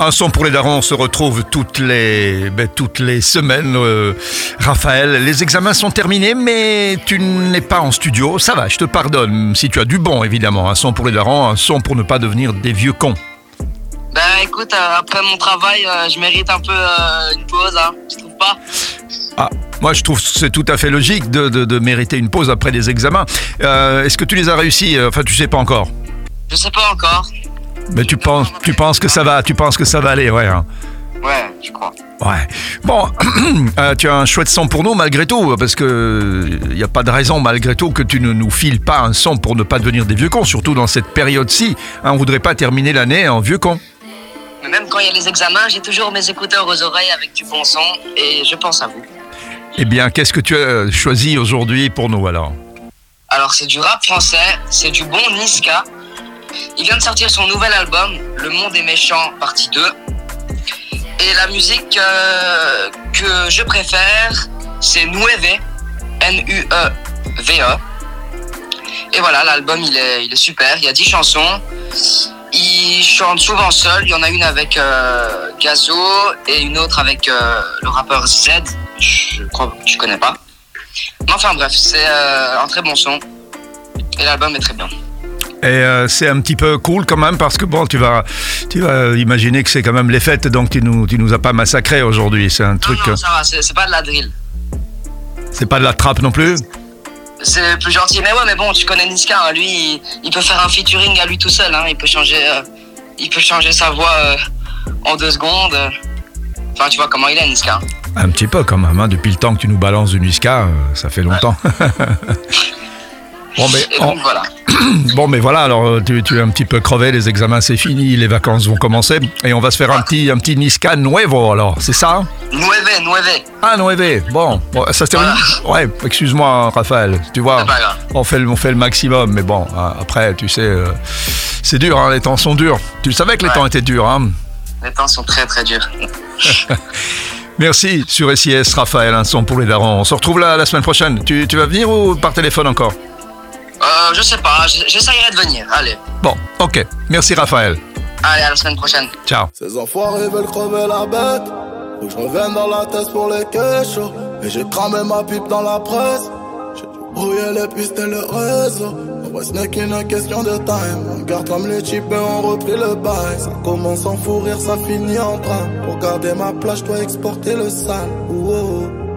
Un son pour les darons, on se retrouve toutes les, ben, toutes les semaines. euh, Raphaël, les examens sont terminés, mais tu n'es pas en studio. Ça va, je te pardonne. Si tu as du bon, évidemment. Un son pour les darons, un son pour ne pas devenir des vieux cons. Ben écoute, euh, après mon travail, euh, je mérite un peu une pause, hein, tu trouves pas Ah, moi je trouve que c'est tout à fait logique de, de- de mériter une pause après des examens. Est-ce que tu les as réussis? Enfin, tu sais pas encore. Je sais pas encore. Mais tu penses, tu penses que ça va, tu penses que ça va aller, ouais. hein. Ouais, je crois. Ouais. Bon, euh, tu as un chouette son pour nous malgré tout, parce que il n'y a pas de raison malgré tout que tu ne nous files pas un son pour ne pas devenir des vieux cons, surtout dans cette période-ci. Hein, on voudrait pas terminer l'année en vieux con. Mais même quand il y a les examens, j'ai toujours mes écouteurs aux oreilles avec du bon son et je pense à vous. Eh bien, qu'est-ce que tu as choisi aujourd'hui pour nous alors? Alors c'est du rap français, c'est du bon Niska. Il vient de sortir son nouvel album, Le Monde est méchant, partie 2. Et la musique euh, que je préfère, c'est Nueve, N-U-E-V-E. Et voilà, l'album il est, super, il y a 10 chansons. Il chante souvent seul, il y en a une avec euh, Gazo et une autre avec euh, le rappeur Z, je crois que tu connais pas. Mais enfin bref, c'est un très bon son. Et l'album est très bien. Et euh, c'est un petit peu cool quand même parce que bon, tu vas, tu vas imaginer que c'est quand même les fêtes, donc tu nous, tu nous as pas massacré aujourd'hui. C'est un truc, Non, non, ça va, c'est pas de la drill. c'est pas de la trappe non plus? C'est plus gentil. Mais ouais, mais bon, tu connais Niska, hein, lui, il, il peut faire un featuring à lui tout seul. Hein, il, peut changer, euh, il peut changer sa voix euh, en deux secondes. Enfin, tu vois comment il est, Niska. Un petit peu quand même. hein. Depuis le temps que tu nous balances du Niska, euh, ça fait longtemps. bon, mais, voilà. bon, mais voilà. Alors, euh, tu, tu es un petit peu crevé. Les examens, c'est fini. Les vacances vont commencer. Et on va se faire un petit, un petit nuevo. Alors, c'est ça Nueve, Nueve. Ah, nueve. Bon, bon, ça se termine. Ouais, excuse-moi, Raphaël. Tu vois, on fait, le, on fait le maximum. Mais bon, hein, après, tu sais, euh, c'est dur. hein, les temps sont durs. Tu savais que les Ouais. temps étaient durs. Hein? Les temps sont très très durs. Merci sur SIS, Raphaël, un son pour les darons. On se retrouve là la semaine prochaine. Tu, tu vas venir ou par téléphone encore? Euh, je sais pas, j'essayerai de venir. Allez, Bon, ok. Merci Raphaël. allez, à la semaine prochaine. Ciao. Ces enfoirés veulent crever la bête. Faut que je revienne dans la tête pour les quechos. Et j'ai cramé ma pipe dans la presse. J'ai dû brouiller les pistes et le réseau. En vrai, ce n'est qu'une question de time. On garde comme les types et on repris le bail. Ça commence en fou rire, ça finit en train. Pour garder ma place, je dois exporter le sale. Ouh, oh, oh.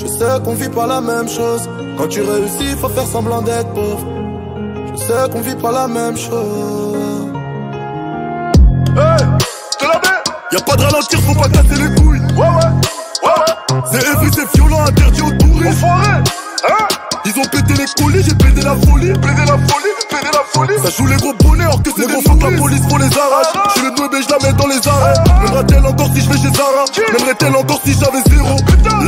Je sais qu'on vit pas la même chose. Quand tu réussis, faut faire semblant d'être pauvre. Je sais qu'on vit pas la même chose. Hey, te la mets Y'a pas de ralentir, faut pas casser les couilles. Ouais, ouais, ouais, ouais. C'est effrayé, c'est violent, interdit aux touristes. Enfoiré, hein Ils ont pété les colis, j'ai pété la folie. Pété la folie, pété la folie. Ça joue les gros bonnets, or que c'est les gros la police pour les arrache. Je le doué, je la mets dans les arrêts. M'aimerait-elle encore si je vais chez Zara M'aimerait-elle encore si j'avais zéro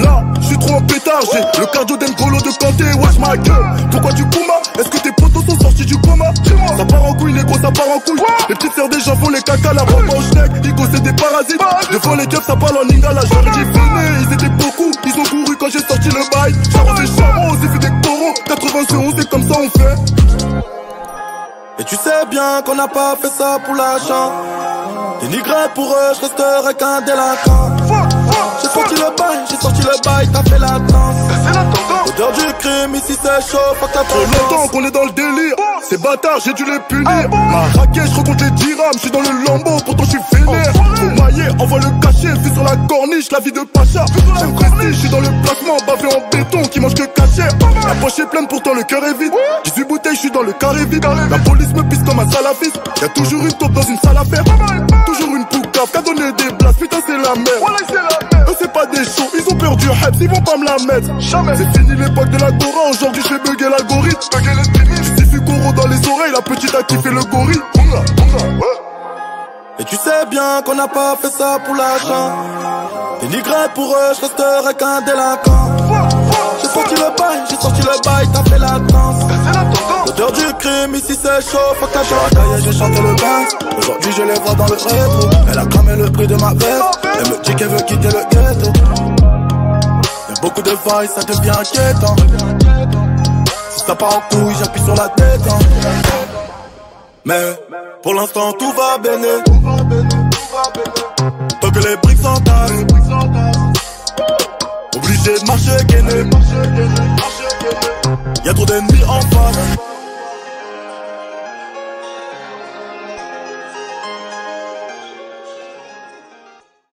Là, je suis trop en pétard, j'ai le cardio d'Engolo de Kanté, wesh ma gueule. Pourquoi tu coumas Est-ce que tes potos sont sortis du coma? Ça part en couille, les gros, ça part en couille. Les petites sœurs des gens font les caca, la bombe en schneck. Igo, c'est des parasites. Devant les keufs, ça parle en lingala. Ai dit, venez, ils étaient 91, c'est comme ça on fait. Et tu sais bien qu'on n'a pas fait ça pour l'argent. Dénigré pour eux, je resterai qu'un délinquant. J'ai sorti le bail, j'ai sorti le bail, t'as fait la danse. Odeur du crime, ici c'est chaud, fuck la Trop longtemps qu'on est dans le délire. Ces bâtards, j'ai dû les punir. Ma raquette, je recompte les dirhams, je suis dans le lambeau, pourtant je suis vénère. Faut mailler, envoie le cachet, vu sur la corniche, la vie de Pacha. Prestige, je suis dans le placement, bavé en béton, qui mange que poche est pleine, pourtant le cœur est vide. 18 bouteilles, je suis dans le carré vide. La police me pisse comme un salafiste. Y'a toujours une taupe dans une salle à faire. Toujours une poucave, qu'a donné des blasts, putain c'est la merde. Eux c'est pas des shows, ils ont peur du hype, ils vont pas me la mettre. C'est fini l'époque de la Dora, aujourd'hui je fais bugger l'algorithme. Je suis Goro dans les oreilles, la petite a kiffé le gorille. Et tu sais bien qu'on n'a pas fait ça pour l'argent. Dénigré pour eux, je resterai qu'un délinquant. J'ai sorti le bail, j'ai sorti le bail, t'as fait la danse. L'odeur du crime, ici c'est chaud, fuck la bataille, j'ai chanté le bain. Aujourd'hui je les vois dans le rétro. Elle a cramé le prix de ma veste. Elle me dit qu'elle veut quitter le ghetto. Y'a beaucoup de vagues, ça devient inquiétant. Si ça part en couille, j'appuie sur la tête. hein. Mais pour l'instant tout va bien. Tant que les briques s'entassent. Obligé de marcher gainé. Y'a trop d'ennemis.